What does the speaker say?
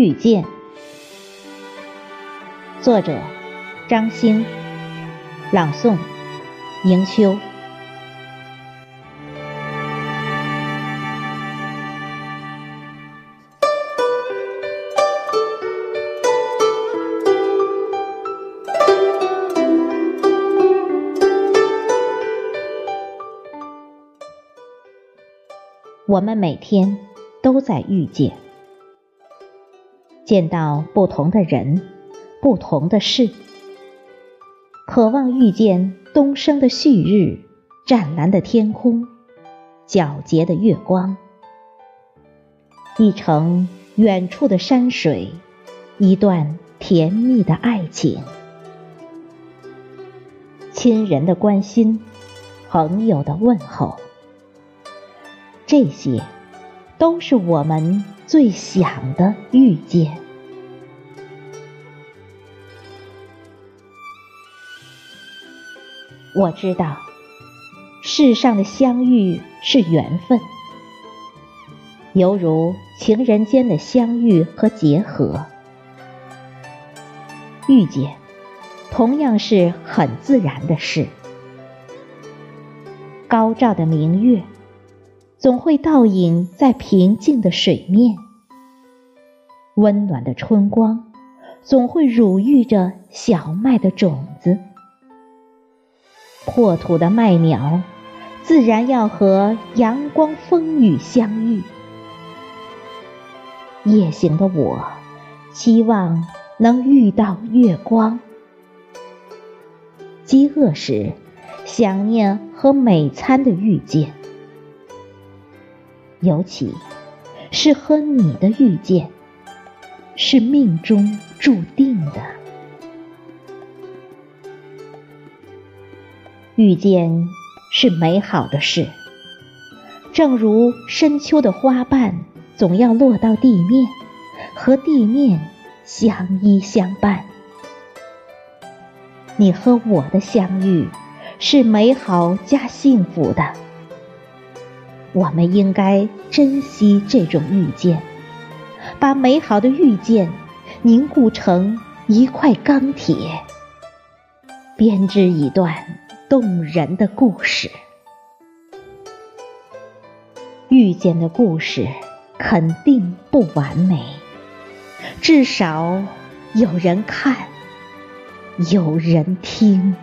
遇见，作者张星，朗诵迎秋。我们每天都在遇见。见到不同的人，不同的事，渴望遇见东升的旭日，湛蓝的天空，皎洁的月光，一程远处的山水，一段甜蜜的爱情，亲人的关心，朋友的问候，这些都是我们。最想的遇见，我知道世上的相遇是缘分，犹如情人间的相遇和结合。遇见同样是很自然的事。高照的明月。总会倒影在平静的水面，温暖的春光总会乳育着小麦的种子。破土的麦苗，自然要和阳光风雨相遇。夜行的我，希望能遇到月光。饥饿时，想念和美餐的遇见。尤其是和你的遇见，是命中注定的。遇见是美好的事，正如深秋的花瓣总要落到地面，和地面相依相伴。你和我的相遇，是美好加幸福的。我们应该珍惜这种遇见，把美好的遇见凝固成一块钢铁，编织一段动人的故事。遇见的故事肯定不完美，至少有人看，有人听。